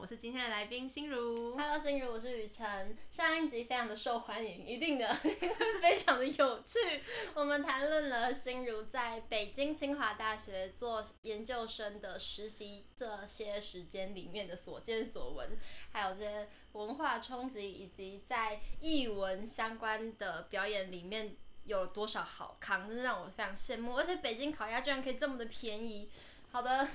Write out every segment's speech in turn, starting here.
我是今天的来宾心如。Hello，心如，我是雨辰。上一集非常的受欢迎，一定的，非常的有趣。我们谈论了心如在北京清华大学做研究生的实习这些时间里面的所见所闻，还有这些文化冲击，以及在译文相关的表演里面有多少好康，真的让我非常羡慕。而且北京烤鸭居然可以这么的便宜。好的，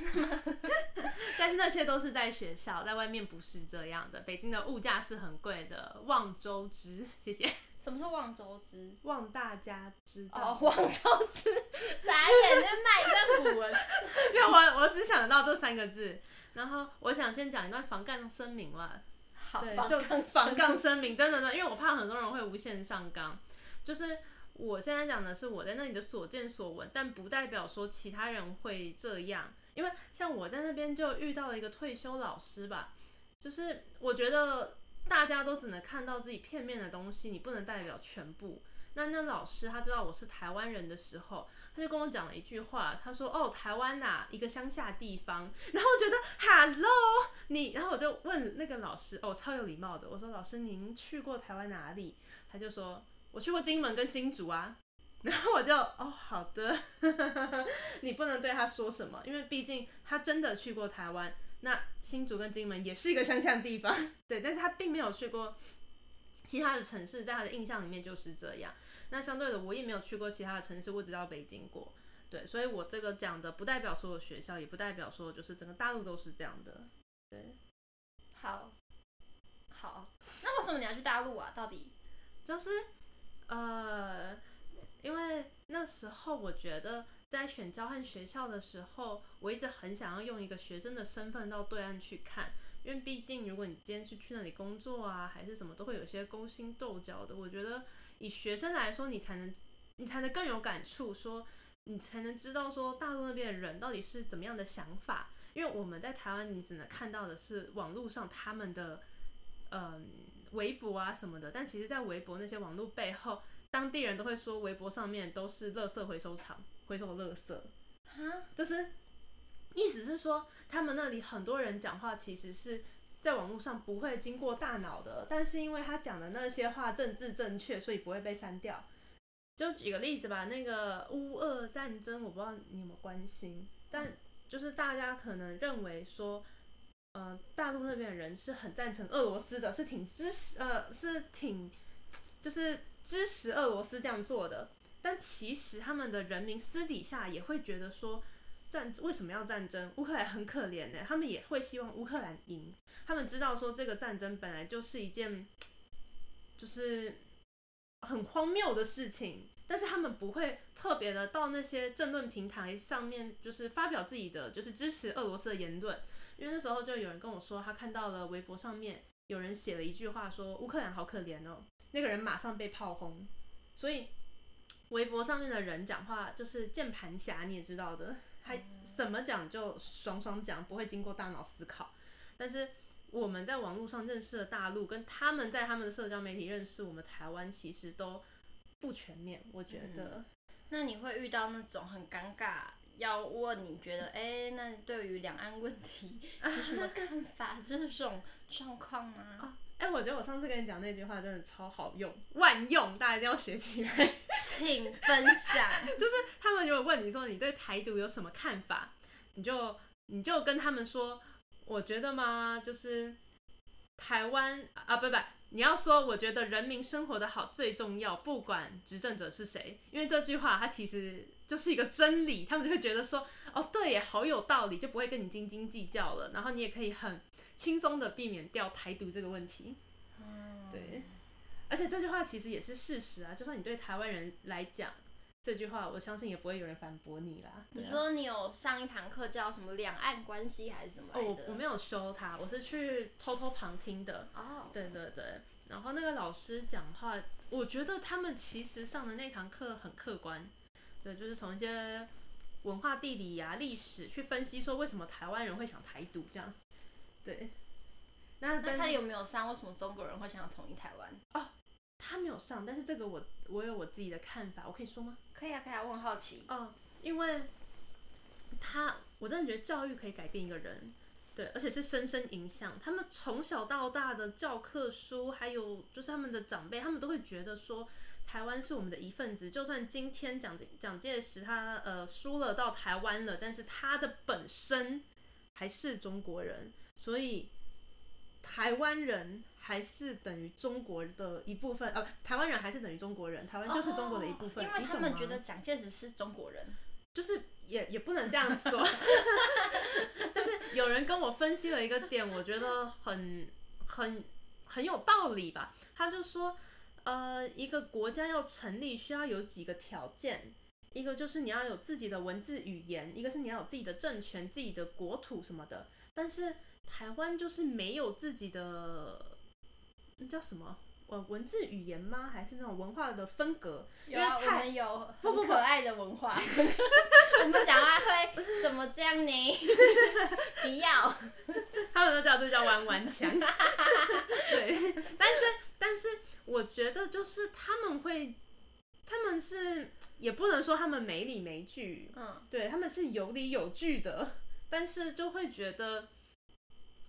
但是那些都是在学校，在外面不是这样的。北京的物价是很贵的，望周知。谢谢。什么是望周知？望大家知道。哦，望周知，傻眼，在卖一段古文。因为我我只想得到这三个字。然后我想先讲一段防杠声明了。好，对，就防杠声明，真的呢，因为我怕很多人会无限上纲，就是。我现在讲的是我在那里的所见所闻，但不代表说其他人会这样。因为像我在那边就遇到了一个退休老师吧，就是我觉得大家都只能看到自己片面的东西，你不能代表全部。那那老师他知道我是台湾人的时候，他就跟我讲了一句话，他说：“哦，台湾呐，一个乡下地方。”然后我觉得 “Hello，你”，然后我就问那个老师，哦，超有礼貌的，我说：“老师，您去过台湾哪里？”他就说。我去过金门跟新竹啊，然后我就哦，好的，你不能对他说什么，因为毕竟他真的去过台湾，那新竹跟金门也是一个乡下地方，对，但是他并没有去过其他的城市，在他的印象里面就是这样。那相对的，我也没有去过其他的城市，我只到北京过，对，所以我这个讲的不代表所有学校，也不代表说就是整个大陆都是这样的，对。好，好，那为什么你要去大陆啊？到底就是。呃，因为那时候我觉得在选交换学校的时候，我一直很想要用一个学生的身份到对岸去看，因为毕竟如果你今天是去那里工作啊，还是什么，都会有些勾心斗角的。我觉得以学生来说，你才能你才能更有感触，说你才能知道说大陆那边的人到底是怎么样的想法。因为我们在台湾，你只能看到的是网络上他们的嗯。微博啊什么的，但其实，在微博那些网络背后，当地人都会说，微博上面都是垃圾回收厂，回收垃圾。哈，就是意思是说，他们那里很多人讲话，其实是在网络上不会经过大脑的，但是因为他讲的那些话政治正确，所以不会被删掉。就举个例子吧，那个乌俄战争，我不知道你有没有关心，但就是大家可能认为说。呃，大陆那边的人是很赞成俄罗斯的，是挺支持，呃，是挺就是支持俄罗斯这样做的。但其实他们的人民私底下也会觉得说，战为什么要战争？乌克兰很可怜呢，他们也会希望乌克兰赢。他们知道说这个战争本来就是一件就是很荒谬的事情，但是他们不会特别的到那些政论平台上面，就是发表自己的就是支持俄罗斯的言论。因为那时候就有人跟我说，他看到了微博上面有人写了一句话，说乌克兰好可怜哦。那个人马上被炮轰，所以微博上面的人讲话就是键盘侠，你也知道的，还怎么讲就爽爽讲，不会经过大脑思考。但是我们在网络上认识的大陆，跟他们在他们的社交媒体认识我们台湾，其实都不全面。我觉得，嗯，那你会遇到那种很尴尬。要问你觉得，哎、欸，那对于两岸问题 有什么看法？这种状况吗？啊，哎、欸，我觉得我上次跟你讲那句话真的超好用，万用，大家一定要学起来。请分享。就是他们如果问你说你对台独有什么看法，你就你就跟他们说，我觉得嘛，就是台湾啊，不不。你要说，我觉得人民生活得好最重要，不管执政者是谁，因为这句话它其实就是一个真理，他们就会觉得说，哦，对耶，好有道理，就不会跟你斤斤计较了，然后你也可以很轻松的避免掉台独这个问题。嗯，对，而且这句话其实也是事实啊，就算你对台湾人来讲。这句话我相信也不会有人反驳你啦。你说你有上一堂课叫什么两岸关系还是什么来着？哦，我没有修它，我是去偷偷旁听的。哦，对对对。然后那个老师讲话，我觉得他们其实上的那堂课很客观。对，就是从一些文化地理呀、啊、历史去分析，说为什么台湾人会想台独这样。对。那那他有没有上为什么中国人会想要统一台湾？哦。他没有上，但是这个我我有我自己的看法，我可以说吗？可以啊，可以啊，我很好奇。嗯，因为他我真的觉得教育可以改变一个人，对，而且是深深影响他们从小到大的教科书，还有就是他们的长辈，他们都会觉得说台湾是我们的一份子。就算今天蒋蒋介石他呃输了到台湾了，但是他的本身还是中国人，所以台湾人还是等于中国的一部分。呃，台湾人还是等于中国人，台湾就是中国的一部分。哦，因为他们觉得蒋介石是中国人，就是也也不能这样说。但是有人跟我分析了一个点，我觉得很很很有道理吧。他就说，呃，一个国家要成立需要有几个条件，一个就是你要有自己的文字语言，一个是你要有自己的政权、自己的国土什么的。但是台湾就是没有自己的，那叫什么？文文字语言吗？还是那种文化的风格？有啊，我们有很可爱的文化。我们讲话会怎么这样呢？不要，他们都叫这叫弯弯腔。对，但是但是我觉得就是他们会，他们是也不能说他们没理没据，嗯，对，他们是有理有据的，但是就会觉得。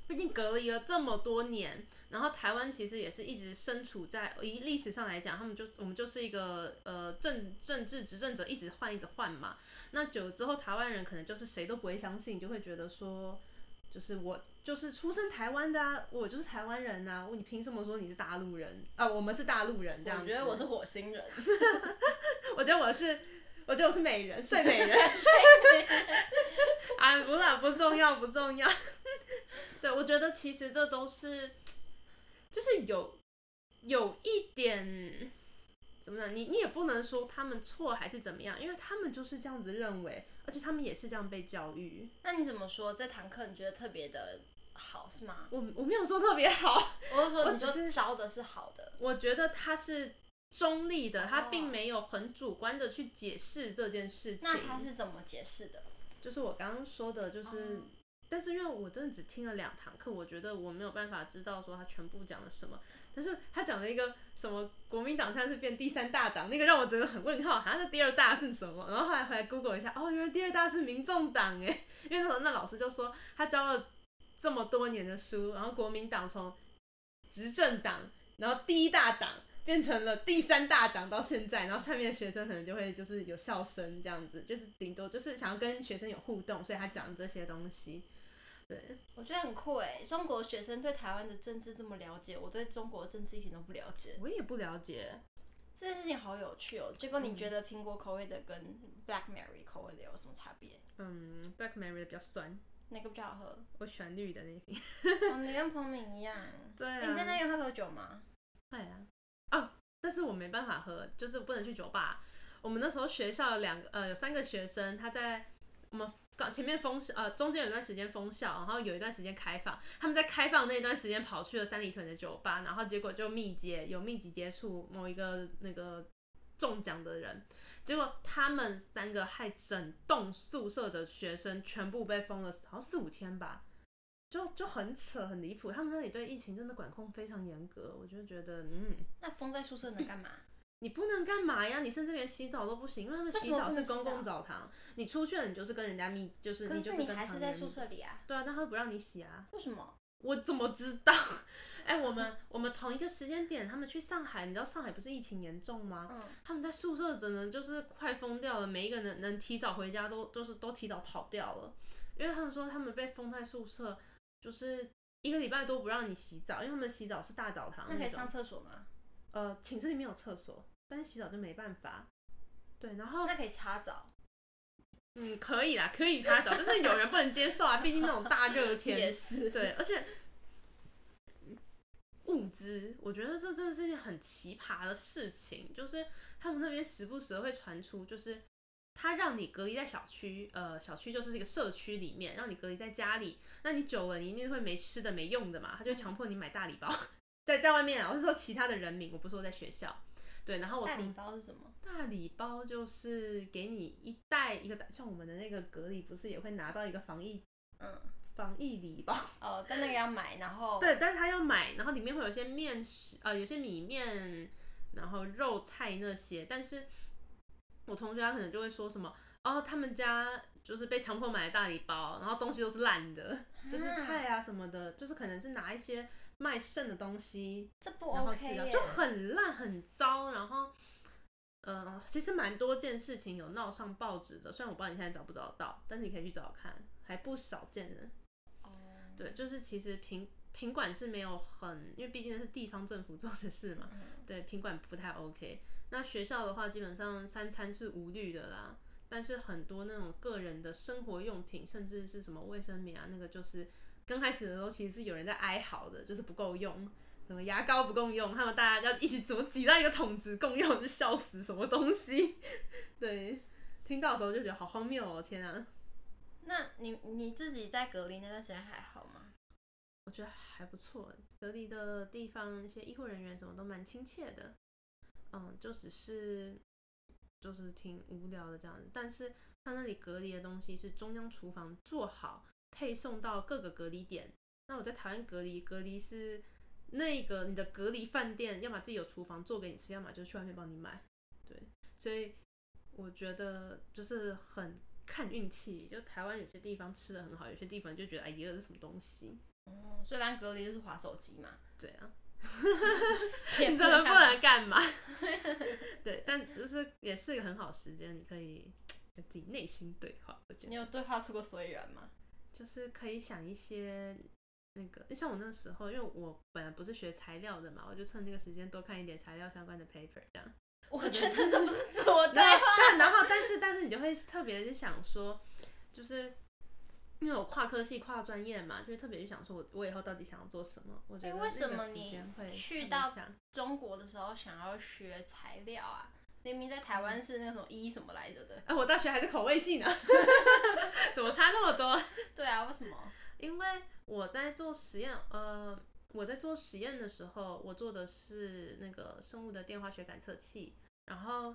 毕竟隔离了这么多年，然后台湾其实也是一直身处在以历史上来讲，他们就我们就是一个呃政政治执政者一直换一直换嘛。那久了之后，台湾人可能就是谁都不会相信，就会觉得说，就是我就是出生台湾的啊，我就是台湾人啊，你凭什么说你是大陆人啊？我们是大陆人这样觉得我是火星人，我觉得我是，我觉得我是美人，睡美人，睡美人。啊，不是，不重要，不重要。对，我觉得其实这都是，就是有有一点怎么讲，你你也不能说他们错还是怎么样，因为他们就是这样子认为，而且他们也是这样被教育。那你怎么说这堂课你觉得特别的好是吗？我我没有说特别好，我是说你说教的是好的，我觉得他是中立的，他并没有很主观的去解释这件事情。那他是怎么解释的？就是我刚刚说的，就是。但是因为我真的只听了两堂课，我觉得我没有办法知道说他全部讲了什么。但是他讲了一个什么国民党现在是变第三大党，那个让我觉得很问号，好像那第二大是什么？然后后来回来 Google 一下，哦，原来第二大是民众党诶，因为那时候那老师就说他教了这么多年的书，然后国民党从执政党，然后第一大党。变成了第三大党到现在，然后下面的学生可能就会就是有笑声这样子，就是顶多就是想要跟学生有互动，所以他讲这些东西。对，我觉得很酷诶，中国学生对台湾的政治这么了解，我对中国的政治一点都不了解。我也不了解，这件事情好有趣哦。结果你觉得苹果口味的跟 Black Mary 口味的有什么差别？嗯，Black Mary 的比较酸。哪个比较好喝？我喜欢绿的那瓶。哦，你跟彭敏一样。对啊。你在那边会喝酒吗？会啊。哦，但是我没办法喝，就是不能去酒吧。我们那时候学校有两个呃有三个学生，他在我们刚前面封呃中间有一段时间封校，然后有一段时间开放，他们在开放那段时间跑去了三里屯的酒吧，然后结果就密接有密集接触某一个那个中奖的人，结果他们三个害整栋宿舍的学生全部被封了，好像四五天吧。就就很扯，很离谱。他们那里对疫情真的管控非常严格，我就觉得，嗯，那封在宿舍能干嘛？你不能干嘛呀？你甚至连洗澡都不行，因为他们洗澡是公共澡堂。你出去了，你就是跟人家密，就是你就是跟你还是在宿舍里啊？对啊，但他不让你洗啊？为什么？我怎么知道？哎、欸，我们我们同一个时间点，他们去上海，你知道上海不是疫情严重吗？嗯，他们在宿舍真的就是快疯掉了，每一个人能能提早回家都都是都提早跑掉了，因为他们说他们被封在宿舍。就是一个礼拜都不让你洗澡，因为他们洗澡是大澡堂那。那可以上厕所吗？呃，寝室里面有厕所，但是洗澡就没办法。对，然后那可以擦澡。嗯，可以啦，可以擦澡，但是有人不能接受啊，毕竟那种大热 天。也是。对，而且物资，我觉得这真的是一件很奇葩的事情，就是他们那边时不时会传出，就是。他让你隔离在小区，呃，小区就是这个社区里面，让你隔离在家里。那你久了，你一定会没吃的、没用的嘛。他就强迫你买大礼包，在在外面啊。我是说其他的人民，我不是说在学校。对，然后我大礼包是什么？大礼包就是给你一袋一个，像我们的那个隔离，不是也会拿到一个防疫，嗯，防疫礼包。哦，但那个要买，然后对，但是他要买，然后里面会有些面食，呃，有些米面，然后肉菜那些，但是。我同学他可能就会说什么哦，他们家就是被强迫买的大礼包，然后东西都是烂的，就是菜啊什么的，就是可能是拿一些卖剩的东西，这不 OK 就很烂很糟，然后。呃，其实蛮多件事情有闹上报纸的，虽然我不知道你现在找不找得到，但是你可以去找找看，还不少见人。哦、oh.，对，就是其实品品管是没有很，因为毕竟是地方政府做的事嘛，mm -hmm. 对，品管不太 OK。那学校的话，基本上三餐是无虑的啦，但是很多那种个人的生活用品，甚至是什么卫生棉啊，那个就是刚开始的时候，其实是有人在哀嚎的，就是不够用。什么牙膏不够用，他们大家要一起怎么挤到一个桶子共用，就笑死什么东西。对，听到的时候就觉得好荒谬哦，天啊！那你你自己在隔离那段时间还好吗？我觉得还不错，隔离的地方那些医护人员怎么都蛮亲切的。嗯，就只是就是挺无聊的这样子。但是他那里隔离的东西是中央厨房做好配送到各个隔离点。那我在台湾隔离，隔离是。那个你的隔离饭店，要么自己有厨房做给你吃，要么就去外面帮你买。对，所以我觉得就是很看运气。就台湾有些地方吃的很好，有些地方就觉得哎呀，这是什么东西。哦，虽然隔离就是划手机嘛。对啊。你怎么不能干嘛？对，但就是也是一个很好时间，你可以跟自己内心对话。我觉得。你有对话出过所以然吗？就是可以想一些。那个，像我那个时候，因为我本来不是学材料的嘛，我就趁那个时间多看一点材料相关的 paper，这样。我觉得这不是 错的。对，然后，但是，但是你就会特别的想说，就是因为我跨科系、跨专业嘛，就会特别去想说我，我我以后到底想要做什么？我觉得为什么你去到中国的时候想要学材料啊？明明在台湾是那个什么医什么来着的？哎、啊，我大学还是口味系呢，怎么差那么多？对啊，为什么？因为我在做实验，呃，我在做实验的时候，我做的是那个生物的电化学感测器，然后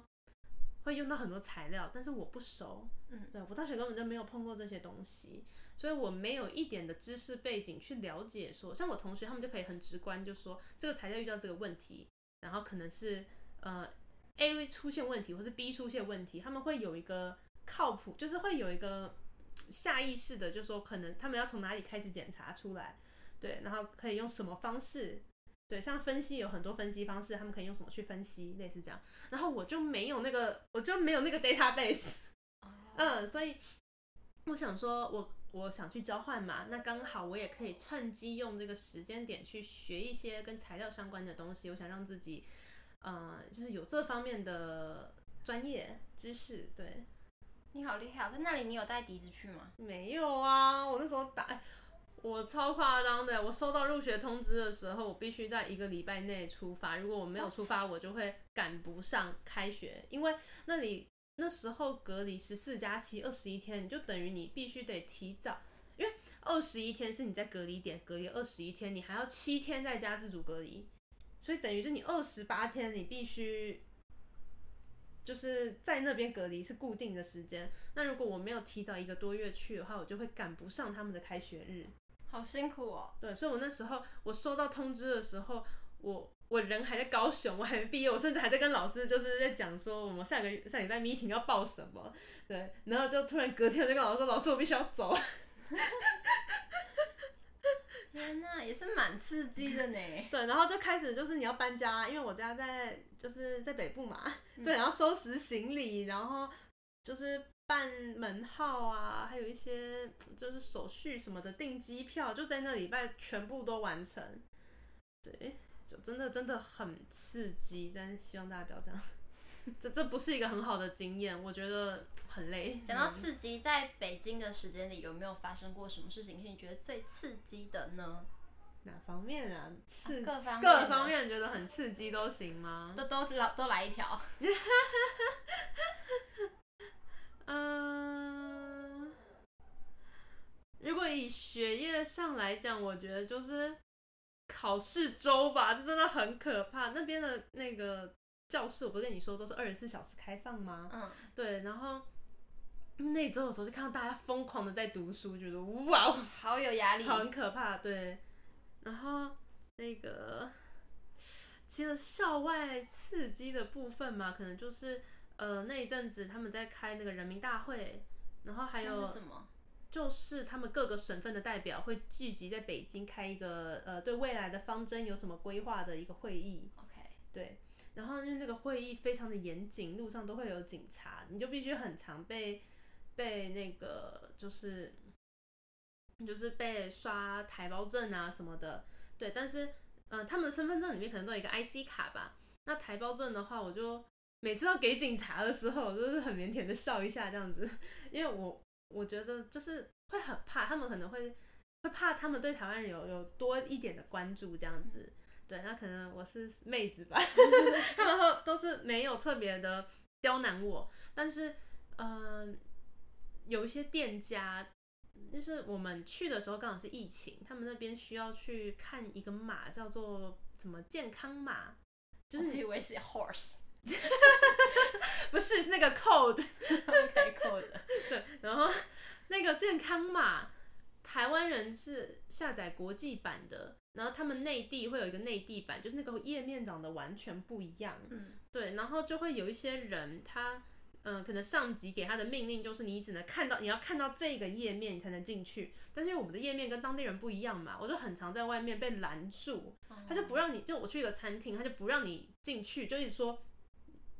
会用到很多材料，但是我不熟，嗯，对，我大学根本就没有碰过这些东西，所以我没有一点的知识背景去了解说，像我同学他们就可以很直观就说这个材料遇到这个问题，然后可能是呃 A 出现问题，或是 B 出现问题，他们会有一个靠谱，就是会有一个。下意识的就说，可能他们要从哪里开始检查出来，对，然后可以用什么方式，对，像分析有很多分析方式，他们可以用什么去分析，类似这样。然后我就没有那个，我就没有那个 database，嗯，所以我想说，我我想去交换嘛，那刚好我也可以趁机用这个时间点去学一些跟材料相关的东西。我想让自己，嗯，就是有这方面的专业知识，对。你好厉害哦！在那里你有带笛子去吗？没有啊，我那时候打，我超夸张的。我收到入学通知的时候，我必须在一个礼拜内出发。如果我没有出发，我就会赶不上开学。因为那里那时候隔离十四加七二十一天，你就等于你必须得提早，因为二十一天是你在隔离点隔离二十一天，你还要七天在家自主隔离，所以等于是你二十八天你必须。就是在那边隔离是固定的时间，那如果我没有提早一个多月去的话，我就会赶不上他们的开学日，好辛苦哦。对，所以我那时候我收到通知的时候，我我人还在高雄，我还没毕业，我甚至还在跟老师就是在讲说我们下个月下礼拜 meeting 要报什么，对，然后就突然隔天就跟老师说，老师我必须要走。天呐，也是蛮刺激的呢。对，然后就开始就是你要搬家，因为我家在就是在北部嘛，嗯、对，然后收拾行李，然后就是办门号啊，还有一些就是手续什么的，订机票，就在那礼拜全部都完成。对，就真的真的很刺激，但是希望大家不要这样。这这不是一个很好的经验，我觉得很累。讲到刺激，在北京的时间里有没有发生过什么事情是你觉得最刺激的呢？哪方面啊？刺啊各方面各方面觉得很刺激都行吗？都都来都来一条。嗯，如果以学业上来讲，我觉得就是考试周吧，这真的很可怕。那边的那个。教室我不是跟你说都是二十四小时开放吗？嗯，对，然后那周的时候就看到大家疯狂的在读书，觉得哇，好有压力，很可怕，对。然后那个其实校外刺激的部分嘛，可能就是呃那一阵子他们在开那个人民大会，然后还有什么？就是他们各个省份的代表会聚集在北京开一个呃对未来的方针有什么规划的一个会议。OK，对。然后因为那个会议非常的严谨，路上都会有警察，你就必须很常被被那个就是就是被刷台胞证啊什么的。对，但是呃他们的身份证里面可能都有一个 IC 卡吧。那台胞证的话，我就每次要给警察的时候，我都是很腼腆的笑一下这样子，因为我。我觉得就是会很怕，他们可能会会怕他们对台湾人有有多一点的关注这样子，对，那可能我是妹子吧，他们会都是没有特别的刁难我，但是嗯、呃，有一些店家，就是我们去的时候刚好是疫情，他们那边需要去看一个码叫做什么健康码，就是你以为是 horse。不是，是那个 code。对，然后那个健康码，台湾人是下载国际版的，然后他们内地会有一个内地版，就是那个页面长得完全不一样。嗯，对，然后就会有一些人，他嗯、呃，可能上级给他的命令就是你只能看到，你要看到这个页面你才能进去。但是因为我们的页面跟当地人不一样嘛，我就很常在外面被拦住，他就不让你，就我去一个餐厅，他就不让你进去，就一直说。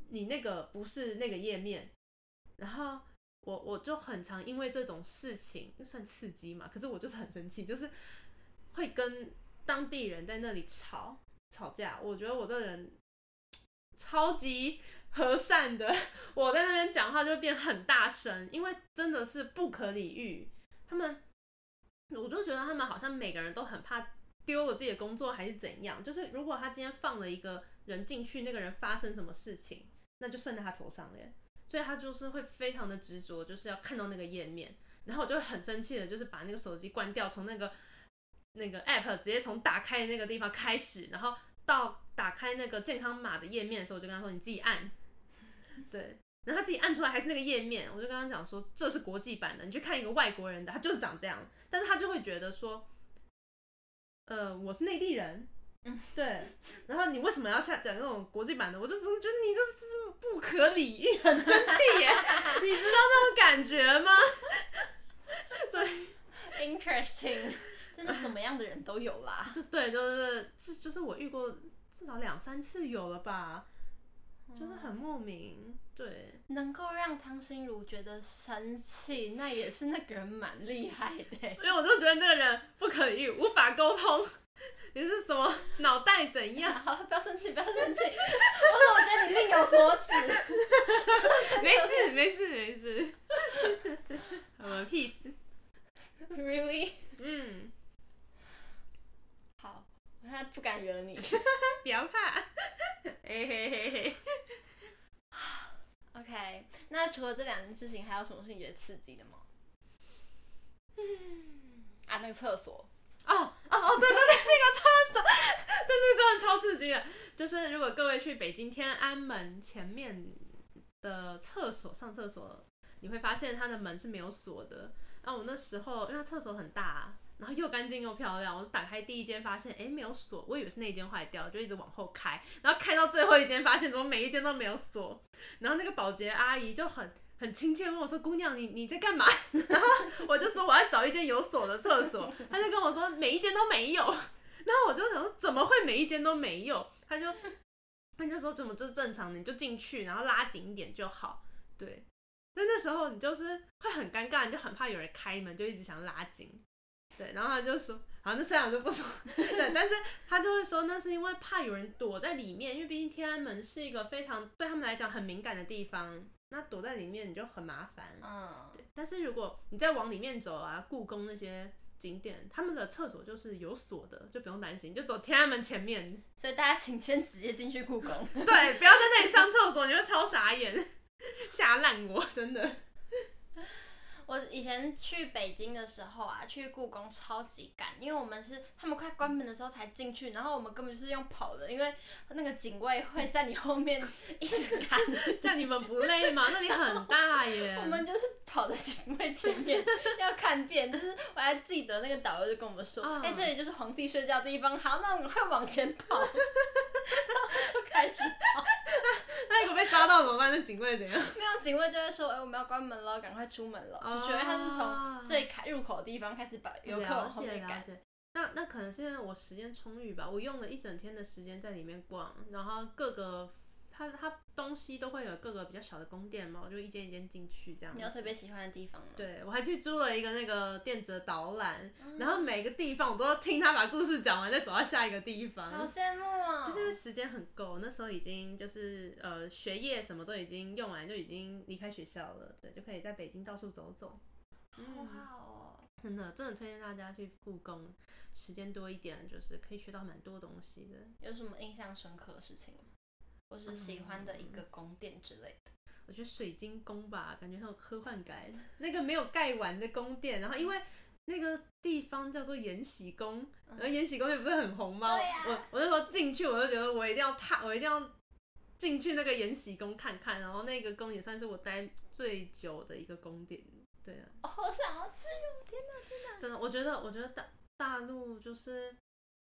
你那个不是那个页面，然后我我就很常因为这种事情，算刺激嘛？可是我就是很生气，就是会跟当地人在那里吵吵架。我觉得我这人超级和善的，我在那边讲话就会变很大声，因为真的是不可理喻。他们，我就觉得他们好像每个人都很怕丢了自己的工作还是怎样。就是如果他今天放了一个人进去，那个人发生什么事情。那就算在他头上了耶，所以他就是会非常的执着，就是要看到那个页面，然后我就很生气的，就是把那个手机关掉，从那个那个 app 直接从打开的那个地方开始，然后到打开那个健康码的页面的时候，我就跟他说你自己按，对，然后他自己按出来还是那个页面，我就跟他讲说这是国际版的，你去看一个外国人的，他就是长这样，但是他就会觉得说，呃，我是内地人。嗯，对，然后你为什么要下讲那种国际版的？我就是觉得你这是不可理喻，很生气耶！你知道那种感觉吗？对，interesting，真的什么样的人都有啦。就对，就是是就是我遇过至少两三次有了吧，就是很莫名。对，能够让汤心如觉得生气，那也是那个人蛮厉害的。因为我就觉得这个人不可理喻，无法沟通。脑袋怎样？好了，不要生气，不要生气。我怎么觉得你另有所指？没事，没事，没事。，peace。Really？嗯。好，我现在不敢惹你。不要怕。嘿嘿嘿嘿。OK，那除了这两件事情，还有什么是你觉得刺激的吗？嗯。啊，那个厕所。哦哦哦，对对对，那个厕所，对对，真的超刺激的。就是如果各位去北京天安门前面的厕所上厕所，你会发现它的门是没有锁的。然后我那时候，因为它厕所很大，然后又干净又漂亮，我打开第一间发现，哎，没有锁，我以为是那间坏掉，就一直往后开，然后开到最后一间，发现怎么每一间都没有锁。然后那个保洁阿姨就很。很亲切问我说：“姑娘，你你在干嘛？” 然后我就说：“我要找一间有锁的厕所。”他就跟我说：“每一间都没有。”然后我就想说：“怎么会每一间都没有？”他就他就说：“怎么这是正常的？你就进去，然后拉紧一点就好。”对。但那时候你就是会很尴尬，你就很怕有人开门，就一直想拉紧。对。然后他就说：“好，那这样就不说。”对。但是他就会说：“那是因为怕有人躲在里面，因为毕竟天安门是一个非常对他们来讲很敏感的地方。”那躲在里面你就很麻烦，嗯，对。但是如果你再往里面走啊，故宫那些景点，他们的厕所就是有锁的，就不用担心，就走天安门前面。所以大家请先直接进去故宫，对，不要在那里上厕所，你会超傻眼，吓烂我，真的。我以前去北京的时候啊，去故宫超级赶，因为我们是他们快关门的时候才进去，然后我们根本就是用跑的，因为那个警卫会在你后面一直看，这样你们不累吗？那里很大耶。我们就是跑在警卫前面要看遍，就是我还记得那个导游就跟我们说，哎、uh. 欸，这里就是皇帝睡觉的地方，好，那我们快往前跑，然后就开始跑。那 那如果被抓到？怎么办？那警卫怎样？没有，警卫就会说：“哎、欸，我们要关门了，赶快出门了。哦”就觉得他是从最开入口的地方开始把游客往后面赶。那那可能是因为我时间充裕吧，我用了一整天的时间在里面逛，然后各个。它它东西都会有各个比较小的宫殿嘛，我就一间一间进去这样。你有特别喜欢的地方吗？对，我还去租了一个那个电子的导览，嗯、然后每个地方我都要听他把故事讲完，再走到下一个地方。好羡慕啊、哦！就是因为时间很够，那时候已经就是呃学业什么都已经用完，就已经离开学校了，对，就可以在北京到处走走。好好哦，真的真的推荐大家去故宫，时间多一点，就是可以学到蛮多东西的。有什么印象深刻的事情吗？或是喜欢的一个宫殿之类的，我觉得水晶宫吧，感觉很有科幻感。那个没有盖完的宫殿，然后因为那个地方叫做延禧宫，而延禧宫也不是很红吗？对呀。我我那时候进去，我就觉得我一定要踏，我一定要进去那个延禧宫看看。然后那个宫也算是我待最久的一个宫殿。对啊。我，好想要去！天哪，天哪！真的，我觉得，我觉得大大陆就是。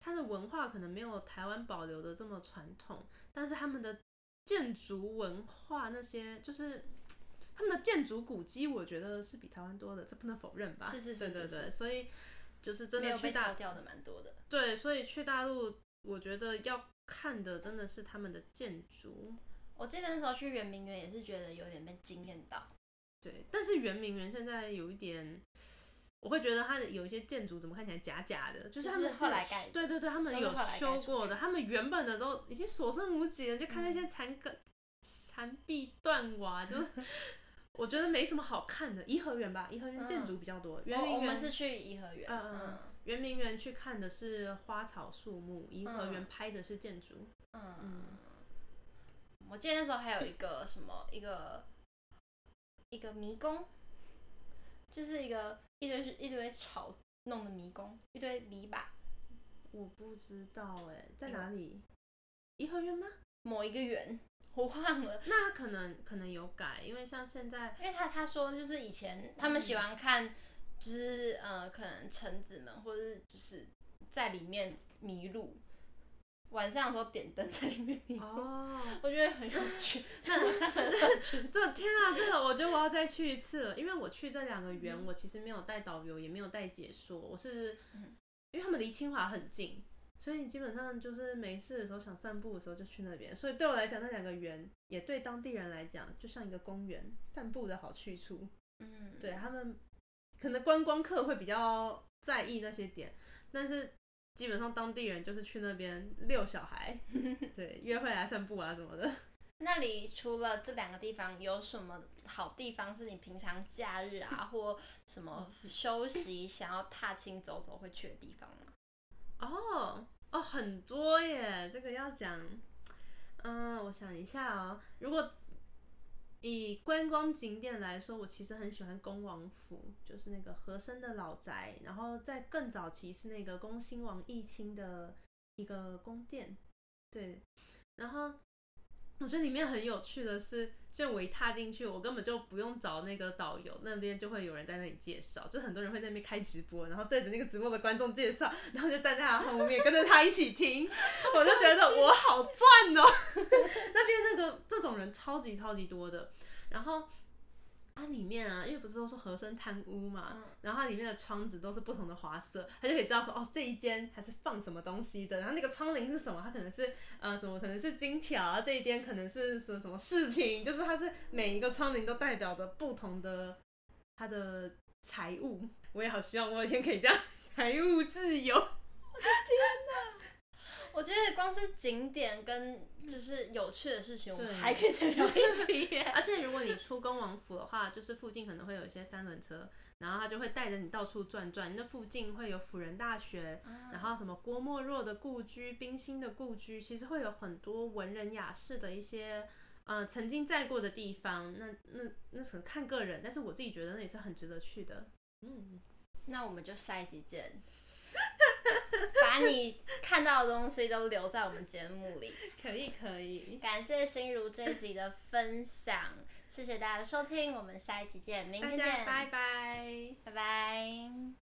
它的文化可能没有台湾保留的这么传统，但是他们的建筑文化那些，就是他们的建筑古迹，我觉得是比台湾多的，这不能否认吧？是是是，对对对，所以就是真的去大掉的蛮多的。对，所以去大陆，我觉得要看的真的是他们的建筑。我记得那时候去圆明园也是觉得有点被惊艳到。对，但是圆明园现在有一点。我会觉得它的有一些建筑怎么看起来假假的，就是他们后来盖，对对对，他们有修过的，他们原本的都已经所剩无几了，就看那些残梗残壁断瓦，就 我觉得没什么好看的。颐和园吧，颐和园建筑比较多。圆明园，我们是去颐和园，嗯嗯，圆明园去看的是花草树木，颐和园拍的是建筑。嗯嗯，我记得那时候还有一个什么一个一个迷宫。就是一个一堆一堆草弄的迷宫，一堆篱笆。我不知道哎，在哪里？颐和园吗？某一个园，我忘了。那可能可能有改，因为像现在，因为他他说就是以前他们喜欢看，就是、嗯、呃可能臣子们或者是就是在里面迷路。晚上的时候点灯在里面哦，oh, 我觉得很有趣，真的很有趣。这天啊，这个我觉得我要再去一次了，因为我去这两个园，嗯、我其实没有带导游，也没有带解说，我是，因为他们离清华很近，所以你基本上就是没事的时候想散步的时候就去那边，所以对我来讲那两个园也对当地人来讲就像一个公园，散步的好去处。嗯，对他们可能观光客会比较在意那些点，但是。基本上当地人就是去那边遛小孩，对，约会啊散步啊什么的。那里除了这两个地方，有什么好地方是你平常假日啊，或什么休息想要踏青走走会去的地方吗？哦哦，很多耶，这个要讲，嗯，我想一下哦，如果。以观光景点来说，我其实很喜欢恭王府，就是那个和珅的老宅。然后在更早期是那个恭亲王奕亲的一个宫殿，对。然后我觉得里面很有趣的是，就我一踏进去，我根本就不用找那个导游，那边就会有人在那里介绍，就很多人会在那边开直播，然后对着那个直播的观众介绍，然后就站在他后面跟着他一起听，我就觉得我好赚哦。那边那个这种人超级超级多的。然后它里面啊，因为不是都说和珅贪污嘛，嗯、然后它里面的窗子都是不同的花色，他就可以知道说哦，这一间还是放什么东西的。然后那个窗棂是什么？它可能是呃，怎么可能是金条啊？这一边可能是什么什么饰品？就是它是每一个窗棂都代表着不同的它的财物。我也好希望我有一天可以这样财务自由。我 的天哪！我觉得光是景点跟就是有趣的事情，我们还可以再聊一集。而且如果你出恭王府的话，就是附近可能会有一些三轮车，然后他就会带着你到处转转。那附近会有辅仁大学，然后什么郭沫若的故居、冰心的故居，其实会有很多文人雅士的一些呃曾经在过的地方。那那那可能看个人，但是我自己觉得那也是很值得去的。嗯，那我们就下一集见。把你看到的东西都留在我们节目里，可以可以。感谢心如这一集的分享，谢谢大家的收听，我们下一集见，明天见，拜拜，拜拜。